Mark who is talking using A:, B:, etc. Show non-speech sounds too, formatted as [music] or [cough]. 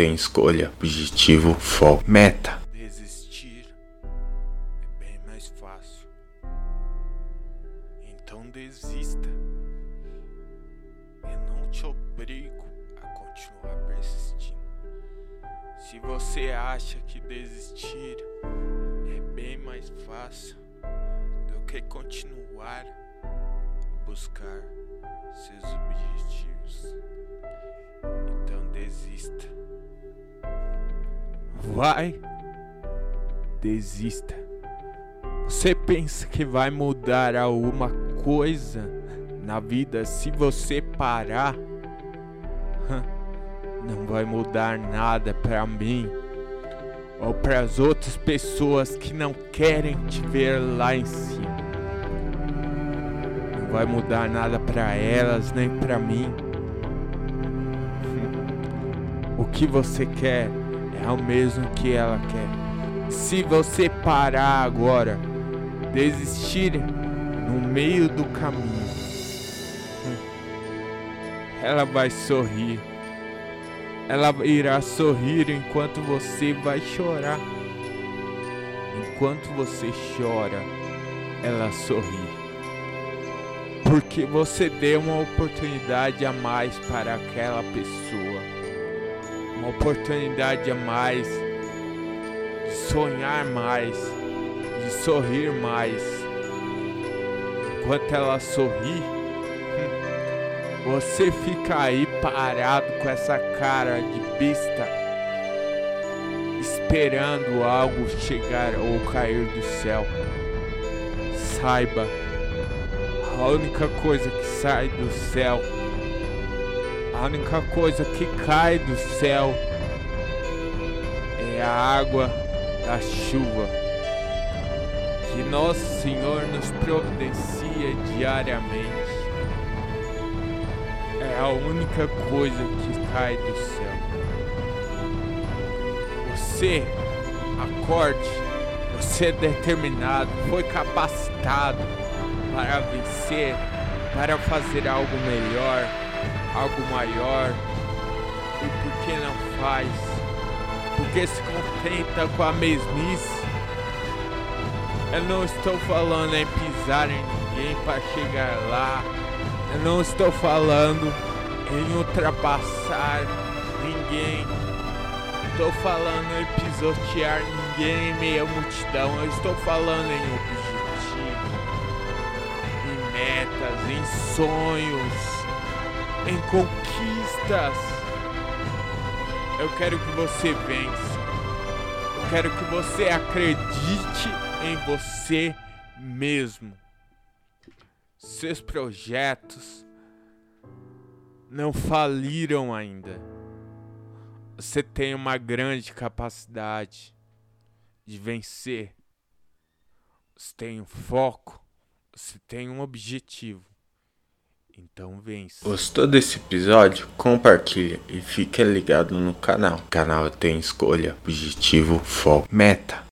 A: tem escolha, objetivo, foco, meta.
B: Desistir é bem mais fácil. Então desista. Eu não te obrigo a continuar persistindo. Se você acha que desistir é bem mais fácil do que continuar a buscar seus objetivos, Vai, desista. Você pensa que vai mudar alguma coisa na vida se você parar? Não vai mudar nada pra mim ou para as outras pessoas que não querem te ver lá em cima. Não vai mudar nada pra elas nem pra mim. O que você quer é o mesmo que ela quer. Se você parar agora, desistir no meio do caminho, ela vai sorrir. Ela irá sorrir enquanto você vai chorar. Enquanto você chora, ela sorri. Porque você deu uma oportunidade a mais para aquela pessoa. Uma oportunidade a mais de sonhar mais, de sorrir mais. Enquanto ela sorri, [laughs] você fica aí parado com essa cara de besta, esperando algo chegar ou cair do céu. Saiba, a única coisa que sai do céu, a única coisa que cai do céu é a água da chuva que Nosso Senhor nos providencia diariamente é a única coisa que cai do céu. Você, acorde, você é determinado, foi capacitado para vencer, para fazer algo melhor, algo maior. E por que não faz? Porque se contenta com a mesmice. Eu não estou falando em pisar em ninguém para chegar lá. Eu não estou falando em ultrapassar ninguém. Estou falando em pisotear ninguém em meia multidão. Eu estou falando em objetivo, em metas, em sonhos, em conquistas. Eu quero que você vença. Eu quero que você acredite em você mesmo seus projetos não faliram ainda. Você tem uma grande capacidade de vencer. Você tem um foco. Você tem um objetivo. Então vence.
A: Gostou desse episódio? Compartilha e fique ligado no canal. O canal tem escolha, objetivo, foco, meta.